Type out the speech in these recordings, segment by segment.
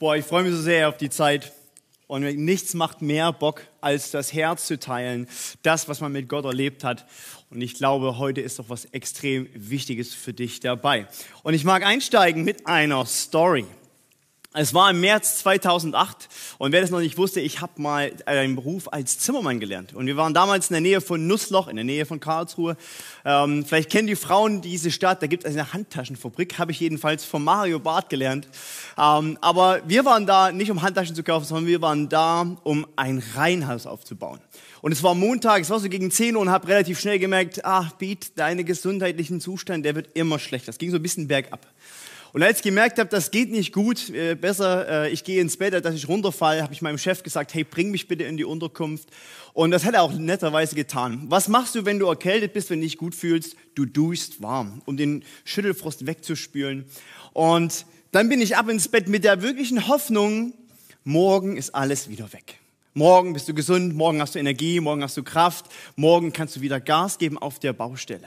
Boah, ich freue mich so sehr auf die Zeit. Und nichts macht mehr Bock, als das Herz zu teilen, das, was man mit Gott erlebt hat. Und ich glaube, heute ist doch was extrem Wichtiges für dich dabei. Und ich mag einsteigen mit einer Story. Es war im März 2008 und wer das noch nicht wusste, ich habe mal einen Beruf als Zimmermann gelernt. Und wir waren damals in der Nähe von Nussloch, in der Nähe von Karlsruhe. Ähm, vielleicht kennen die Frauen diese Stadt, da gibt es eine Handtaschenfabrik, habe ich jedenfalls von Mario Barth gelernt. Ähm, aber wir waren da nicht, um Handtaschen zu kaufen, sondern wir waren da, um ein Reihenhaus aufzubauen. Und es war Montag, es war so gegen 10 Uhr und habe relativ schnell gemerkt, ach, Beat, deine gesundheitlichen Zustand, der wird immer schlechter. Es ging so ein bisschen bergab. Und als ich gemerkt habe, das geht nicht gut, äh, besser, äh, ich gehe ins Bett, dass ich runterfalle, habe ich meinem Chef gesagt, hey, bring mich bitte in die Unterkunft. Und das hat er auch netterweise getan. Was machst du, wenn du erkältet bist, wenn du dich gut fühlst? Du duschst warm, um den Schüttelfrost wegzuspülen. Und dann bin ich ab ins Bett mit der wirklichen Hoffnung, morgen ist alles wieder weg. Morgen bist du gesund, morgen hast du Energie, morgen hast du Kraft, morgen kannst du wieder Gas geben auf der Baustelle.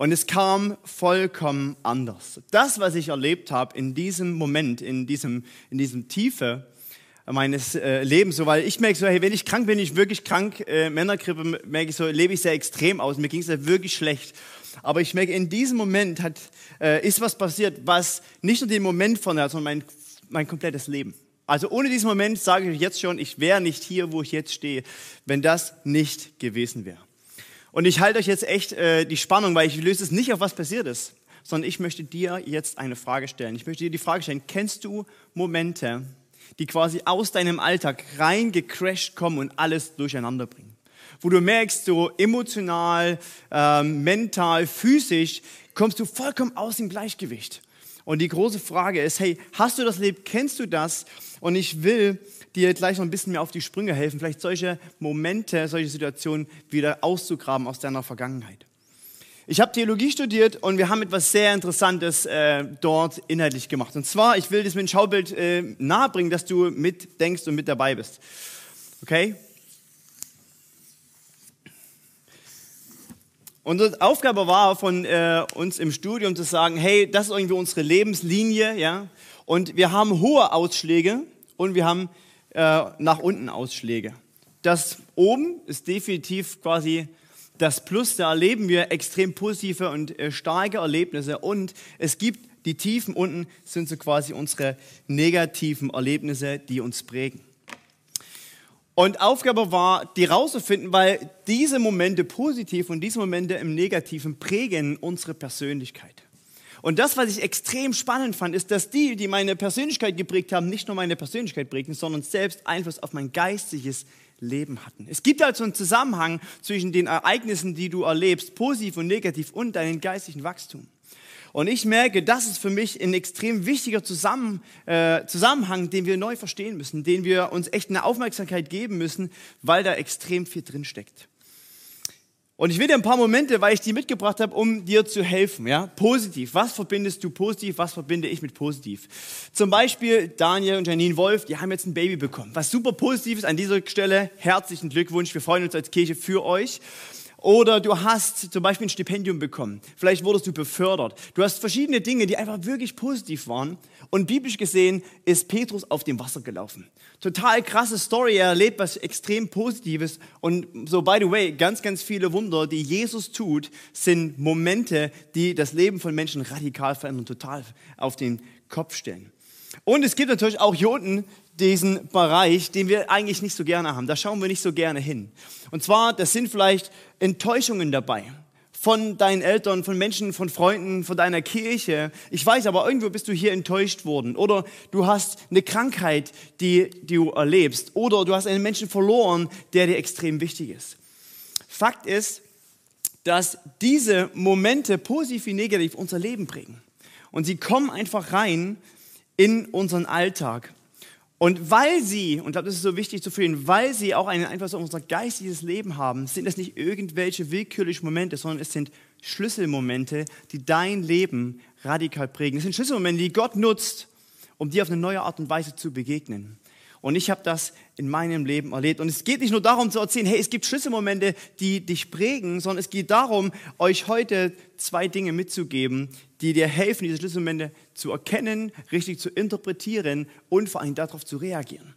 Und es kam vollkommen anders. Das, was ich erlebt habe in diesem Moment, in diesem, in diesem Tiefe meines äh, Lebens, so, weil ich merke so, hey, wenn ich krank bin, ich wirklich krank, äh, Männergrippe, merke ich so, lebe ich sehr extrem aus. Mir ging es ja wirklich schlecht. Aber ich merke, in diesem Moment hat, äh, ist was passiert, was nicht nur den Moment verändert, sondern mein, mein komplettes Leben. Also ohne diesen Moment sage ich jetzt schon, ich wäre nicht hier, wo ich jetzt stehe, wenn das nicht gewesen wäre. Und ich halte euch jetzt echt äh, die Spannung, weil ich löse es nicht auf was passiert ist, sondern ich möchte dir jetzt eine Frage stellen. Ich möchte dir die Frage stellen, kennst du Momente, die quasi aus deinem Alltag reingecrashed kommen und alles durcheinander bringen? Wo du merkst, so emotional, ähm, mental, physisch, kommst du vollkommen aus dem Gleichgewicht. Und die große Frage ist, hey, hast du das erlebt? Kennst du das? Und ich will dir gleich noch ein bisschen mehr auf die Sprünge helfen, vielleicht solche Momente, solche Situationen wieder auszugraben aus deiner Vergangenheit. Ich habe Theologie studiert und wir haben etwas sehr Interessantes äh, dort inhaltlich gemacht. Und zwar, ich will das mit dem Schaubild äh, nahebringen, dass du mitdenkst und mit dabei bist. Okay? Unsere Aufgabe war von äh, uns im Studium zu sagen, hey, das ist irgendwie unsere Lebenslinie, ja, und wir haben hohe Ausschläge und wir haben äh, nach unten Ausschläge. Das oben ist definitiv quasi das Plus, da erleben wir extrem positive und äh, starke Erlebnisse und es gibt die Tiefen unten sind so quasi unsere negativen Erlebnisse, die uns prägen. Und Aufgabe war, die rauszufinden, weil diese Momente positiv und diese Momente im Negativen prägen unsere Persönlichkeit. Und das, was ich extrem spannend fand, ist, dass die, die meine Persönlichkeit geprägt haben, nicht nur meine Persönlichkeit prägen, sondern selbst Einfluss auf mein geistiges Leben hatten. Es gibt also einen Zusammenhang zwischen den Ereignissen, die du erlebst, positiv und negativ, und deinem geistigen Wachstum. Und ich merke, das ist für mich ein extrem wichtiger Zusammen, äh, Zusammenhang, den wir neu verstehen müssen, den wir uns echt eine Aufmerksamkeit geben müssen, weil da extrem viel drin steckt. Und ich will dir ein paar Momente, weil ich die mitgebracht habe, um dir zu helfen. Ja? Positiv. Was verbindest du positiv? Was verbinde ich mit positiv? Zum Beispiel Daniel und Janine Wolf, die haben jetzt ein Baby bekommen. Was super positiv ist an dieser Stelle. Herzlichen Glückwunsch. Wir freuen uns als Kirche für euch. Oder du hast zum Beispiel ein Stipendium bekommen. Vielleicht wurdest du befördert. Du hast verschiedene Dinge, die einfach wirklich positiv waren. Und biblisch gesehen ist Petrus auf dem Wasser gelaufen. Total krasse Story. Er erlebt was extrem Positives. Und so, by the way, ganz, ganz viele Wunder, die Jesus tut, sind Momente, die das Leben von Menschen radikal verändern, total auf den Kopf stellen. Und es gibt natürlich auch unten diesen Bereich, den wir eigentlich nicht so gerne haben. Da schauen wir nicht so gerne hin. Und zwar, das sind vielleicht Enttäuschungen dabei von deinen Eltern, von Menschen, von Freunden, von deiner Kirche. Ich weiß, aber irgendwo bist du hier enttäuscht worden. Oder du hast eine Krankheit, die, die du erlebst. Oder du hast einen Menschen verloren, der dir extrem wichtig ist. Fakt ist, dass diese Momente positiv wie negativ unser Leben prägen. Und sie kommen einfach rein in unseren Alltag. Und weil sie, und das ist so wichtig zu fühlen, weil sie auch einen Einfluss auf unser geistiges Leben haben, sind es nicht irgendwelche willkürlichen Momente, sondern es sind Schlüsselmomente, die dein Leben radikal prägen. Es sind Schlüsselmomente, die Gott nutzt, um dir auf eine neue Art und Weise zu begegnen. Und ich habe das in meinem Leben erlebt. Und es geht nicht nur darum zu erzählen, hey, es gibt Schlüsselmomente, die dich prägen, sondern es geht darum, euch heute zwei Dinge mitzugeben, die dir helfen, diese Schlüsselmomente zu erkennen, richtig zu interpretieren und vor allem darauf zu reagieren.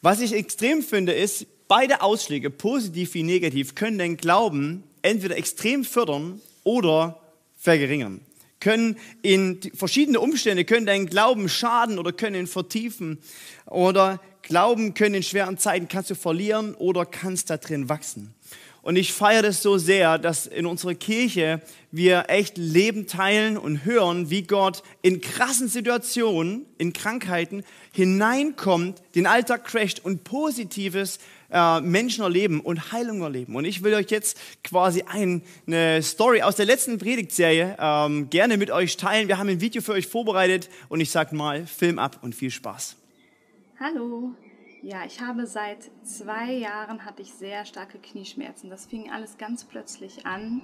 Was ich extrem finde, ist, beide Ausschläge, positiv wie negativ, können den Glauben entweder extrem fördern oder verringern können in verschiedene Umstände, können deinen Glauben schaden oder können ihn vertiefen. Oder Glauben können in schweren Zeiten kannst du verlieren oder kannst da drin wachsen. Und ich feiere das so sehr, dass in unserer Kirche wir echt Leben teilen und hören, wie Gott in krassen Situationen, in Krankheiten hineinkommt, den Alltag crasht und Positives äh, Menschen erleben und Heilung erleben. Und ich will euch jetzt quasi eine Story aus der letzten Predigtserie ähm, gerne mit euch teilen. Wir haben ein Video für euch vorbereitet und ich sag mal, Film ab und viel Spaß. Hallo. Ja, ich habe seit zwei Jahren hatte ich sehr starke Knieschmerzen. Das fing alles ganz plötzlich an.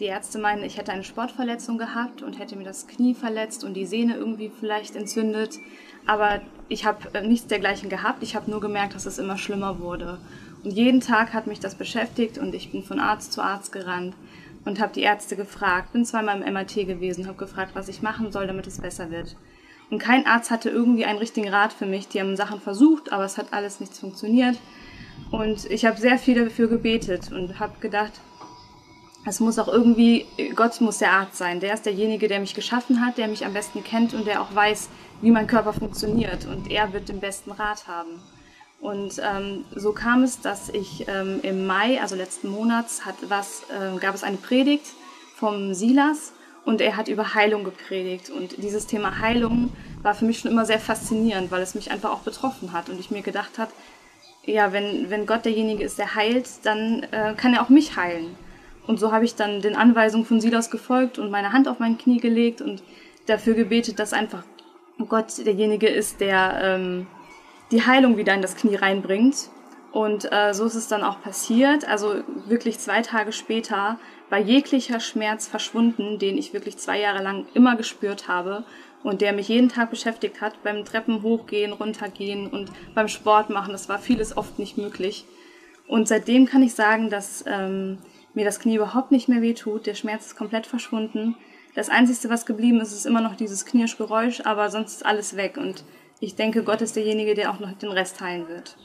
Die Ärzte meinen, ich hätte eine Sportverletzung gehabt und hätte mir das Knie verletzt und die Sehne irgendwie vielleicht entzündet. Aber ich habe äh, nichts dergleichen gehabt. Ich habe nur gemerkt, dass es immer schlimmer wurde. Und jeden Tag hat mich das beschäftigt und ich bin von Arzt zu Arzt gerannt und habe die Ärzte gefragt. Bin zweimal im MRT gewesen, habe gefragt, was ich machen soll, damit es besser wird. Und kein Arzt hatte irgendwie einen richtigen Rat für mich. Die haben Sachen versucht, aber es hat alles nichts funktioniert. Und ich habe sehr viel dafür gebetet und habe gedacht, es muss auch irgendwie, Gott muss der Arzt sein. Der ist derjenige, der mich geschaffen hat, der mich am besten kennt und der auch weiß, wie mein Körper funktioniert. Und er wird den besten Rat haben. Und ähm, so kam es, dass ich ähm, im Mai, also letzten Monats, hat was, äh, gab es eine Predigt vom Silas und er hat über Heilung gepredigt. Und dieses Thema Heilung war für mich schon immer sehr faszinierend, weil es mich einfach auch betroffen hat und ich mir gedacht habe, ja, wenn, wenn Gott derjenige ist, der heilt, dann äh, kann er auch mich heilen. Und so habe ich dann den Anweisungen von Silas gefolgt und meine Hand auf mein Knie gelegt und dafür gebetet, dass einfach Gott derjenige ist, der ähm, die Heilung wieder in das Knie reinbringt. Und äh, so ist es dann auch passiert. Also wirklich zwei Tage später war jeglicher Schmerz verschwunden, den ich wirklich zwei Jahre lang immer gespürt habe und der mich jeden Tag beschäftigt hat beim Treppen hochgehen, runtergehen und beim Sport machen. Das war vieles oft nicht möglich. Und seitdem kann ich sagen, dass ähm, mir das Knie überhaupt nicht mehr wehtut. Der Schmerz ist komplett verschwunden. Das Einzige, was geblieben ist, ist immer noch dieses Knirschgeräusch, aber sonst ist alles weg. Und ich denke, Gott ist derjenige, der auch noch den Rest heilen wird.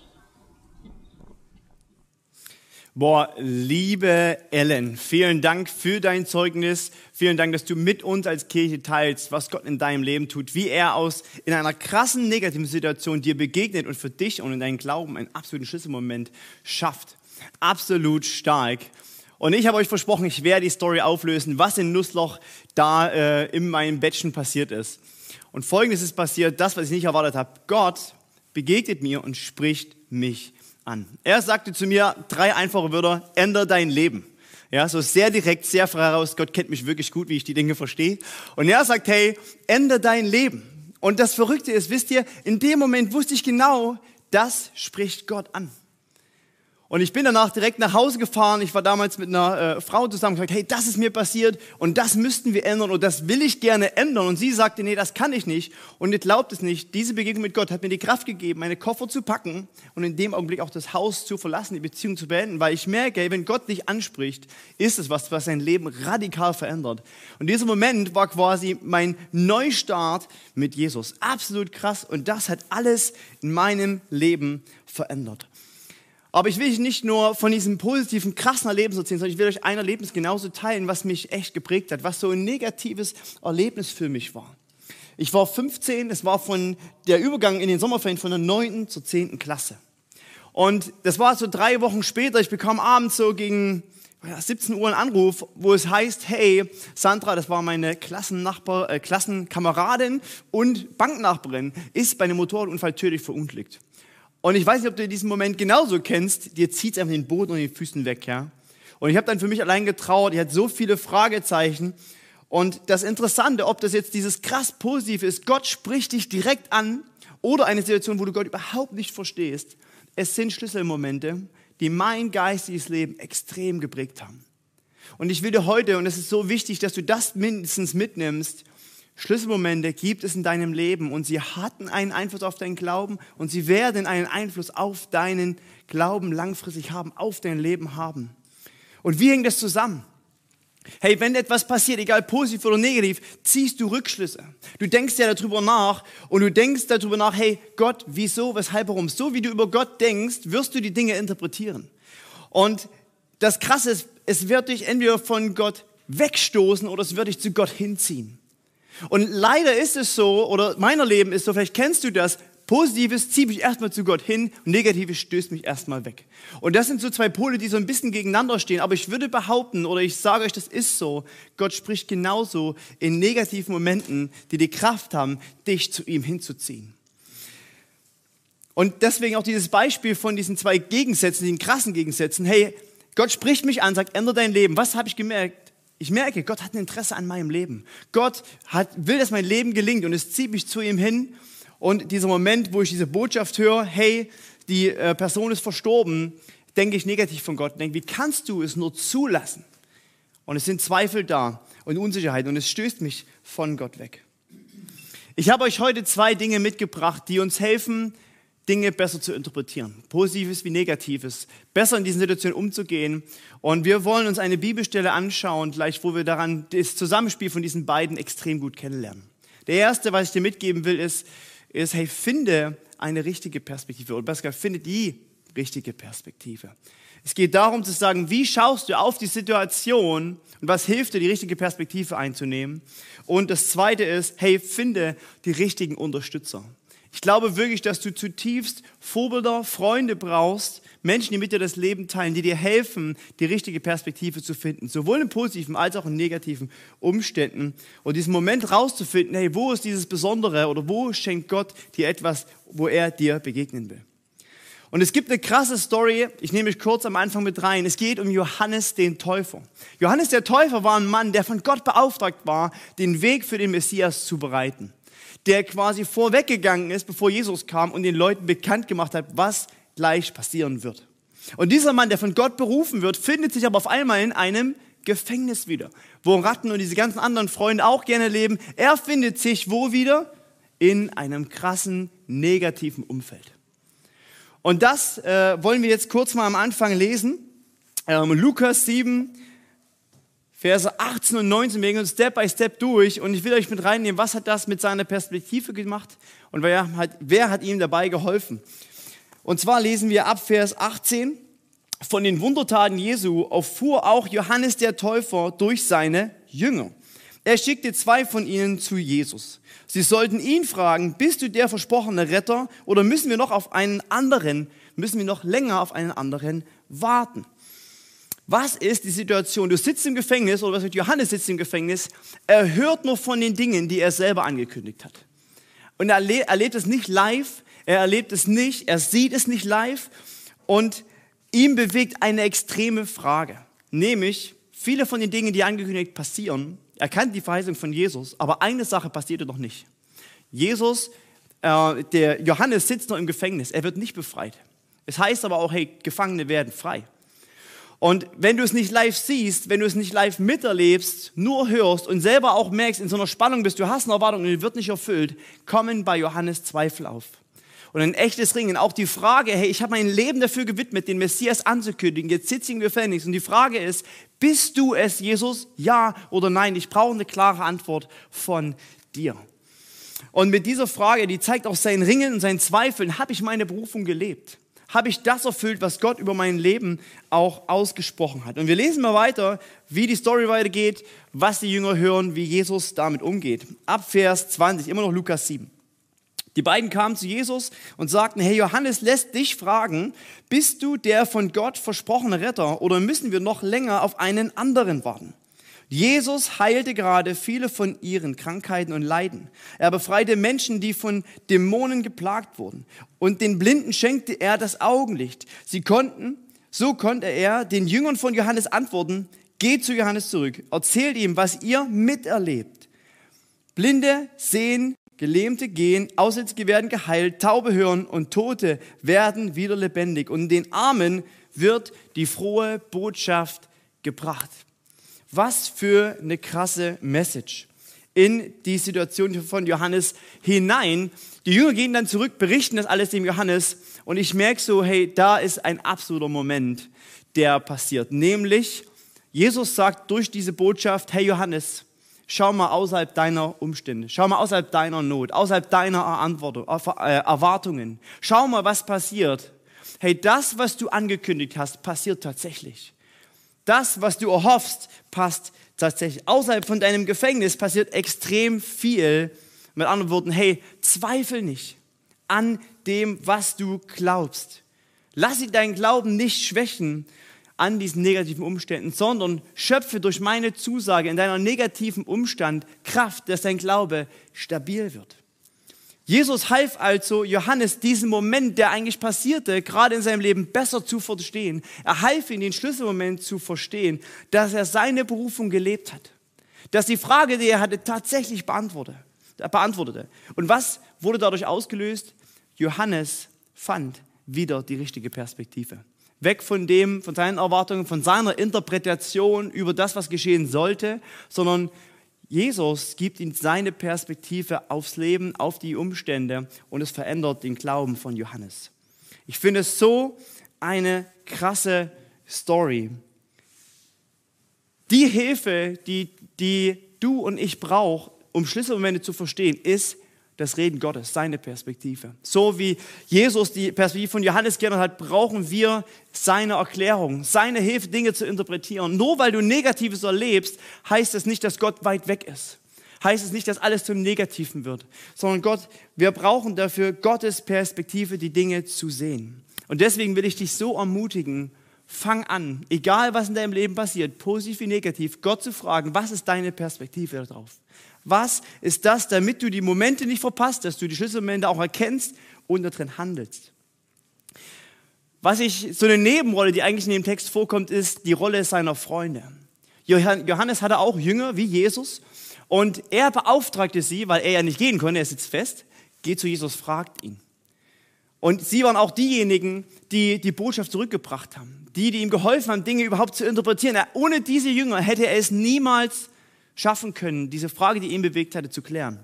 Boah, liebe Ellen, vielen Dank für dein Zeugnis. Vielen Dank, dass du mit uns als Kirche teilst, was Gott in deinem Leben tut, wie er aus in einer krassen negativen Situation dir begegnet und für dich und in deinen Glauben einen absoluten Schlüsselmoment schafft. Absolut stark. Und ich habe euch versprochen, ich werde die Story auflösen, was in Nussloch da äh, in meinem Bettchen passiert ist. Und folgendes ist passiert, das, was ich nicht erwartet habe. Gott begegnet mir und spricht mich an. Er sagte zu mir drei einfache Wörter, ändere dein Leben. Ja, so sehr direkt, sehr frei heraus. Gott kennt mich wirklich gut, wie ich die Dinge verstehe. Und er sagt, hey, ändere dein Leben. Und das Verrückte ist, wisst ihr, in dem Moment wusste ich genau, das spricht Gott an. Und ich bin danach direkt nach Hause gefahren. Ich war damals mit einer äh, Frau zusammen und gesagt, hey, das ist mir passiert und das müssten wir ändern und das will ich gerne ändern. Und sie sagte, nee, das kann ich nicht. Und ihr glaubt es nicht. Diese Begegnung mit Gott hat mir die Kraft gegeben, meine Koffer zu packen und in dem Augenblick auch das Haus zu verlassen, die Beziehung zu beenden, weil ich merke, wenn Gott dich anspricht, ist es was, was sein Leben radikal verändert. Und dieser Moment war quasi mein Neustart mit Jesus. Absolut krass. Und das hat alles in meinem Leben verändert. Aber ich will euch nicht nur von diesem positiven, krassen Erlebnis erzählen, sondern ich will euch ein Erlebnis genauso teilen, was mich echt geprägt hat, was so ein negatives Erlebnis für mich war. Ich war 15, es war von der Übergang in den Sommerferien von der 9. zur 10. Klasse. Und das war so drei Wochen später, ich bekam abends so gegen 17 Uhr einen Anruf, wo es heißt, hey, Sandra, das war meine Klassennachbar, äh, Klassenkameradin und Banknachbarin, ist bei einem Motorradunfall tödlich verunglückt. Und ich weiß nicht, ob du diesen Moment genauso kennst. Dir zieht es einfach den Boden und den Füßen weg, ja. Und ich habe dann für mich allein getrauert. Ich hatte so viele Fragezeichen. Und das Interessante, ob das jetzt dieses krass Positive ist, Gott spricht dich direkt an oder eine Situation, wo du Gott überhaupt nicht verstehst. Es sind Schlüsselmomente, die mein geistiges Leben extrem geprägt haben. Und ich will dir heute, und es ist so wichtig, dass du das mindestens mitnimmst, Schlüsselmomente gibt es in deinem Leben und sie hatten einen Einfluss auf deinen Glauben und sie werden einen Einfluss auf deinen Glauben langfristig haben, auf dein Leben haben. Und wie hängt das zusammen? Hey, wenn etwas passiert, egal positiv oder negativ, ziehst du Rückschlüsse. Du denkst ja darüber nach und du denkst darüber nach, hey, Gott, wieso, weshalb, warum? So wie du über Gott denkst, wirst du die Dinge interpretieren. Und das Krasse ist, es wird dich entweder von Gott wegstoßen oder es wird dich zu Gott hinziehen. Und leider ist es so, oder meiner Leben ist so, vielleicht kennst du das, Positives zieht mich erstmal zu Gott hin Negatives stößt mich erstmal weg. Und das sind so zwei Pole, die so ein bisschen gegeneinander stehen. Aber ich würde behaupten, oder ich sage euch, das ist so, Gott spricht genauso in negativen Momenten, die die Kraft haben, dich zu ihm hinzuziehen. Und deswegen auch dieses Beispiel von diesen zwei Gegensätzen, diesen krassen Gegensätzen. Hey, Gott spricht mich an, sagt, ändere dein Leben. Was habe ich gemerkt? Ich merke, Gott hat ein Interesse an meinem Leben. Gott hat, will, dass mein Leben gelingt und es zieht mich zu ihm hin. Und dieser Moment, wo ich diese Botschaft höre, hey, die äh, Person ist verstorben, denke ich negativ von Gott. Denke, wie kannst du es nur zulassen? Und es sind Zweifel da und Unsicherheit und es stößt mich von Gott weg. Ich habe euch heute zwei Dinge mitgebracht, die uns helfen, Dinge besser zu interpretieren. Positives wie Negatives. Besser in diesen Situationen umzugehen. Und wir wollen uns eine Bibelstelle anschauen, gleich wo wir daran das Zusammenspiel von diesen beiden extrem gut kennenlernen. Der erste, was ich dir mitgeben will, ist, ist hey, finde eine richtige Perspektive. Oder besser gesagt, finde die richtige Perspektive. Es geht darum zu sagen, wie schaust du auf die Situation und was hilft dir, die richtige Perspektive einzunehmen. Und das zweite ist, hey, finde die richtigen Unterstützer. Ich glaube wirklich, dass du zutiefst Vorbilder, Freunde brauchst, Menschen, die mit dir das Leben teilen, die dir helfen, die richtige Perspektive zu finden, sowohl in positiven als auch in negativen Umständen. Und diesen Moment rauszufinden, hey, wo ist dieses Besondere oder wo schenkt Gott dir etwas, wo er dir begegnen will. Und es gibt eine krasse Story, ich nehme mich kurz am Anfang mit rein. Es geht um Johannes den Täufer. Johannes der Täufer war ein Mann, der von Gott beauftragt war, den Weg für den Messias zu bereiten der quasi vorweggegangen ist, bevor Jesus kam und den Leuten bekannt gemacht hat, was gleich passieren wird. Und dieser Mann, der von Gott berufen wird, findet sich aber auf einmal in einem Gefängnis wieder, wo Ratten und diese ganzen anderen Freunde auch gerne leben. Er findet sich wo wieder? In einem krassen, negativen Umfeld. Und das äh, wollen wir jetzt kurz mal am Anfang lesen. Ähm, Lukas 7, Verse 18 und 19, wir gehen uns Step by Step durch und ich will euch mit reinnehmen, was hat das mit seiner Perspektive gemacht und wer hat, wer hat ihm dabei geholfen. Und zwar lesen wir ab Vers 18, von den Wundertaten Jesu erfuhr auch Johannes der Täufer durch seine Jünger. Er schickte zwei von ihnen zu Jesus. Sie sollten ihn fragen, bist du der versprochene Retter oder müssen wir noch auf einen anderen, müssen wir noch länger auf einen anderen warten? Was ist die Situation? Du sitzt im Gefängnis oder was mit Johannes sitzt im Gefängnis. Er hört nur von den Dingen, die er selber angekündigt hat. Und er erlebt es nicht live, er erlebt es nicht, er sieht es nicht live und ihm bewegt eine extreme Frage. Nämlich, viele von den Dingen, die angekündigt passieren, er kannte die Verheißung von Jesus, aber eine Sache passierte noch nicht. Jesus, äh, der Johannes sitzt noch im Gefängnis, er wird nicht befreit. Es heißt aber auch, hey, Gefangene werden frei. Und wenn du es nicht live siehst, wenn du es nicht live miterlebst, nur hörst und selber auch merkst, in so einer Spannung bist, du hast eine Erwartung und die wird nicht erfüllt, kommen bei Johannes Zweifel auf. Und ein echtes Ringen, auch die Frage, hey, ich habe mein Leben dafür gewidmet, den Messias anzukündigen, jetzt sitze ich im Gefängnis und die Frage ist, bist du es, Jesus? Ja oder nein? Ich brauche eine klare Antwort von dir. Und mit dieser Frage, die zeigt auch sein Ringen und sein Zweifeln, habe ich meine Berufung gelebt? Habe ich das erfüllt, was Gott über mein Leben auch ausgesprochen hat. Und wir lesen mal weiter, wie die Story weitergeht, was die Jünger hören, wie Jesus damit umgeht. Ab Vers 20, immer noch Lukas 7. Die beiden kamen zu Jesus und sagten, hey Johannes lässt dich fragen, bist du der von Gott versprochene Retter oder müssen wir noch länger auf einen anderen warten? Jesus heilte gerade viele von ihren Krankheiten und Leiden. Er befreite Menschen, die von Dämonen geplagt wurden. Und den Blinden schenkte er das Augenlicht. Sie konnten, so konnte er den Jüngern von Johannes antworten, geht zu Johannes zurück, erzählt ihm, was ihr miterlebt. Blinde sehen, Gelähmte gehen, Aussätzige werden geheilt, Taube hören und Tote werden wieder lebendig. Und den Armen wird die frohe Botschaft gebracht. Was für eine krasse Message. in die Situation von Johannes hinein. Die Jünger gehen dann zurück, berichten das alles dem Johannes und ich merke so, hey, da ist ein absoluter Moment, der passiert. Nämlich, Jesus sagt durch diese Botschaft, hey Johannes, schau mal außerhalb deiner Umstände, schau mal außerhalb deiner Not, außerhalb deiner äh, Erwartungen. Schau mal, was passiert. Hey, das, was du angekündigt hast, passiert tatsächlich. Das, was du erhoffst, passt tatsächlich. Außerhalb von deinem Gefängnis passiert extrem viel. Mit anderen Worten, hey, zweifel nicht an dem, was du glaubst. Lass sie deinen Glauben nicht schwächen an diesen negativen Umständen, sondern schöpfe durch meine Zusage in deiner negativen Umstand Kraft, dass dein Glaube stabil wird. Jesus half also Johannes diesen Moment, der eigentlich passierte, gerade in seinem Leben besser zu verstehen. Er half ihm den Schlüsselmoment zu verstehen, dass er seine Berufung gelebt hat. Dass die Frage, die er hatte, tatsächlich beantwortete. Und was wurde dadurch ausgelöst? Johannes fand wieder die richtige Perspektive. Weg von dem, von seinen Erwartungen, von seiner Interpretation über das, was geschehen sollte, sondern Jesus gibt ihm seine Perspektive aufs Leben, auf die Umstände und es verändert den Glauben von Johannes. Ich finde es so eine krasse Story. Die Hilfe, die, die du und ich brauchen, um Schlüsselmomente zu verstehen, ist das Reden Gottes, seine Perspektive. So wie Jesus die Perspektive von Johannes geändert hat, brauchen wir seine Erklärung, seine Hilfe, Dinge zu interpretieren. Nur weil du Negatives erlebst, heißt es nicht, dass Gott weit weg ist. Heißt es nicht, dass alles zum Negativen wird, sondern Gott, wir brauchen dafür Gottes Perspektive, die Dinge zu sehen. Und deswegen will ich dich so ermutigen, fang an, egal was in deinem Leben passiert, positiv wie negativ, Gott zu fragen, was ist deine Perspektive darauf? Was ist das, damit du die Momente nicht verpasst, dass du die Schlüsselmomente auch erkennst und darin handelst? Was ich, so eine Nebenrolle, die eigentlich in dem Text vorkommt, ist die Rolle seiner Freunde. Johannes hatte auch Jünger wie Jesus und er beauftragte sie, weil er ja nicht gehen konnte, er sitzt fest, geht zu Jesus, fragt ihn. Und sie waren auch diejenigen, die die Botschaft zurückgebracht haben, die, die ihm geholfen haben, Dinge überhaupt zu interpretieren. Ohne diese Jünger hätte er es niemals schaffen können, diese Frage, die ihn bewegt hatte, zu klären.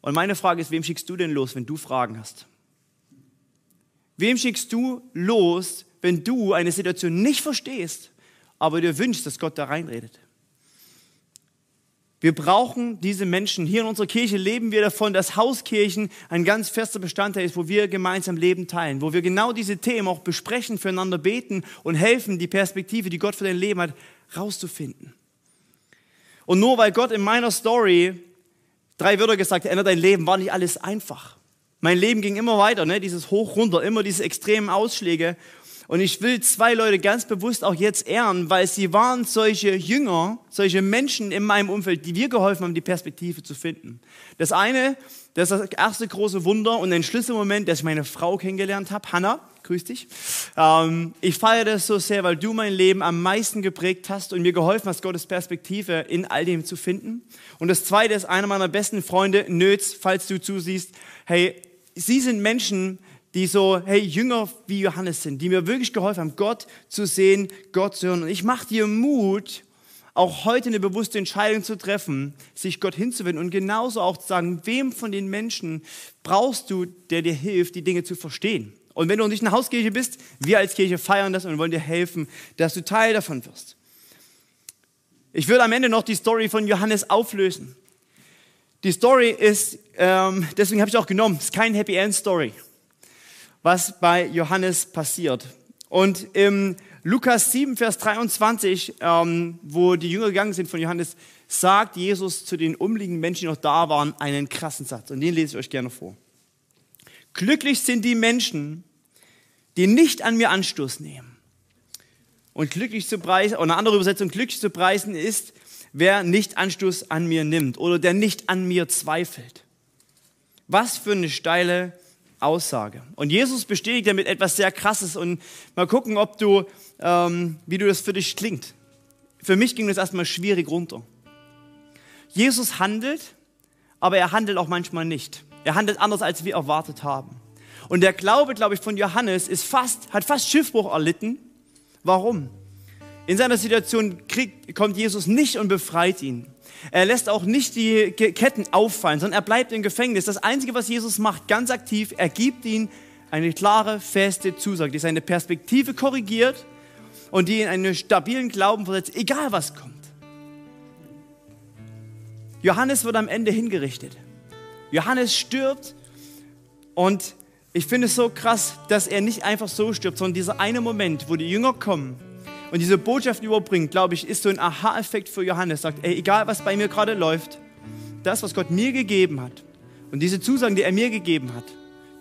Und meine Frage ist, wem schickst du denn los, wenn du Fragen hast? Wem schickst du los, wenn du eine Situation nicht verstehst, aber dir wünschst, dass Gott da reinredet? Wir brauchen diese Menschen. Hier in unserer Kirche leben wir davon, dass Hauskirchen ein ganz fester Bestandteil ist, wo wir gemeinsam Leben teilen, wo wir genau diese Themen auch besprechen, füreinander beten und helfen, die Perspektive, die Gott für dein Leben hat, rauszufinden. Und nur weil Gott in meiner Story drei Wörter gesagt hat, ändert dein Leben, war nicht alles einfach. Mein Leben ging immer weiter, ne? dieses Hoch, runter, immer diese extremen Ausschläge. Und ich will zwei Leute ganz bewusst auch jetzt ehren, weil sie waren solche Jünger, solche Menschen in meinem Umfeld, die wir geholfen haben, die Perspektive zu finden. Das eine, das ist das erste große Wunder und ein Schlüsselmoment, dass ich meine Frau kennengelernt habe, Hannah grüß dich. Ähm, ich feiere das so sehr, weil du mein Leben am meisten geprägt hast und mir geholfen hast, Gottes Perspektive in all dem zu finden. Und das Zweite ist einer meiner besten Freunde, Nötz, falls du zusiehst. Hey, sie sind Menschen, die so, hey, Jünger wie Johannes sind, die mir wirklich geholfen haben, Gott zu sehen, Gott zu hören. Und ich mache dir Mut, auch heute eine bewusste Entscheidung zu treffen, sich Gott hinzuwenden und genauso auch zu sagen, wem von den Menschen brauchst du, der dir hilft, die Dinge zu verstehen. Und wenn du nicht eine Hauskirche bist, wir als Kirche feiern das und wollen dir helfen, dass du Teil davon wirst. Ich würde am Ende noch die Story von Johannes auflösen. Die Story ist, ähm, deswegen habe ich auch genommen, ist kein Happy End Story, was bei Johannes passiert. Und im Lukas 7, Vers 23, ähm, wo die Jünger gegangen sind von Johannes, sagt Jesus zu den umliegenden Menschen, die noch da waren, einen krassen Satz. Und den lese ich euch gerne vor. Glücklich sind die Menschen, die nicht an mir Anstoß nehmen. Und glücklich zu preisen, oder eine andere Übersetzung, glücklich zu preisen ist, wer nicht Anstoß an mir nimmt oder der nicht an mir zweifelt. Was für eine steile Aussage. Und Jesus bestätigt damit etwas sehr Krasses und mal gucken, ob du, ähm, wie du das für dich klingt. Für mich ging das erstmal schwierig runter. Jesus handelt, aber er handelt auch manchmal nicht. Er handelt anders, als wir erwartet haben. Und der Glaube, glaube ich, von Johannes ist fast, hat fast Schiffbruch erlitten. Warum? In seiner Situation kriegt, kommt Jesus nicht und befreit ihn. Er lässt auch nicht die Ketten auffallen, sondern er bleibt im Gefängnis. Das Einzige, was Jesus macht, ganz aktiv, er gibt ihnen eine klare, feste Zusage, die seine Perspektive korrigiert und die in einen stabilen Glauben versetzt, egal was kommt. Johannes wird am Ende hingerichtet. Johannes stirbt und ich finde es so krass, dass er nicht einfach so stirbt, sondern dieser eine Moment, wo die Jünger kommen und diese Botschaft überbringen, glaube ich, ist so ein Aha-Effekt für Johannes. Sagt, ey, egal was bei mir gerade läuft, das, was Gott mir gegeben hat und diese Zusagen, die er mir gegeben hat,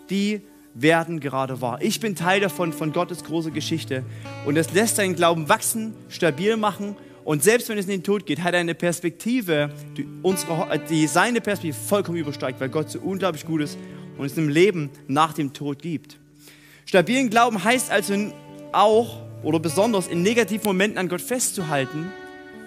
die werden gerade wahr. Ich bin Teil davon, von Gottes große Geschichte. Und es lässt deinen Glauben wachsen, stabil machen. Und selbst wenn es in den Tod geht, hat er eine Perspektive, die, unsere, die seine Perspektive vollkommen übersteigt, weil Gott so unglaublich gut ist und es im Leben nach dem Tod gibt. Stabilen Glauben heißt also auch oder besonders in negativen Momenten an Gott festzuhalten.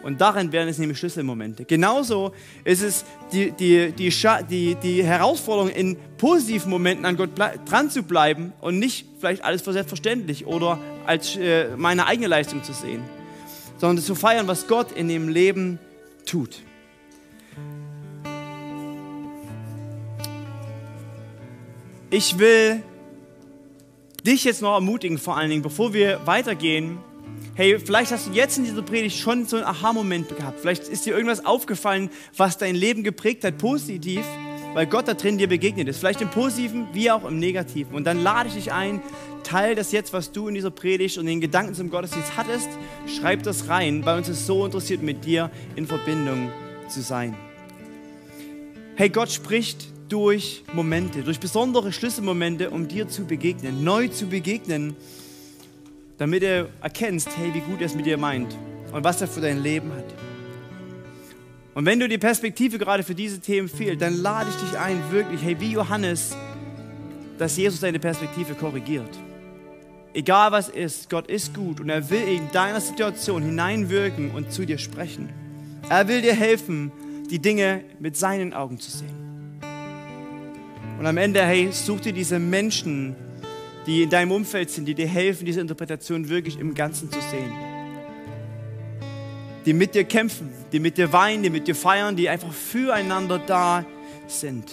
Und darin werden es nämlich Schlüsselmomente. Genauso ist es die, die, die, die, die Herausforderung, in positiven Momenten an Gott dran zu bleiben und nicht vielleicht alles für selbstverständlich oder als äh, meine eigene Leistung zu sehen, sondern zu feiern, was Gott in dem Leben tut. Ich will dich jetzt noch ermutigen, vor allen Dingen, bevor wir weitergehen. Hey, vielleicht hast du jetzt in dieser Predigt schon so einen Aha-Moment gehabt. Vielleicht ist dir irgendwas aufgefallen, was dein Leben geprägt hat, positiv, weil Gott da drin dir begegnet ist. Vielleicht im Positiven wie auch im Negativen. Und dann lade ich dich ein, teil das jetzt, was du in dieser Predigt und den Gedanken zum Gottesdienst hattest. Schreib das rein, weil uns es so interessiert, mit dir in Verbindung zu sein. Hey, Gott spricht durch Momente, durch besondere Schlüsselmomente, um dir zu begegnen, neu zu begegnen, damit du erkennst, hey, wie gut er es mit dir meint und was er für dein Leben hat. Und wenn du die Perspektive gerade für diese Themen fehlt, dann lade ich dich ein, wirklich, hey, wie Johannes, dass Jesus deine Perspektive korrigiert. Egal was ist, Gott ist gut und er will in deiner Situation hineinwirken und zu dir sprechen. Er will dir helfen, die Dinge mit seinen Augen zu sehen. Und am Ende, hey, such dir diese Menschen, die in deinem Umfeld sind, die dir helfen, diese Interpretation wirklich im Ganzen zu sehen. Die mit dir kämpfen, die mit dir weinen, die mit dir feiern, die einfach füreinander da sind.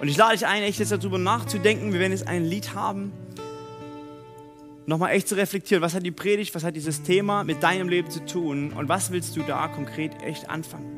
Und ich lade dich ein, echt jetzt darüber nachzudenken, wir werden jetzt ein Lied haben, nochmal echt zu reflektieren, was hat die Predigt, was hat dieses Thema mit deinem Leben zu tun und was willst du da konkret echt anfangen.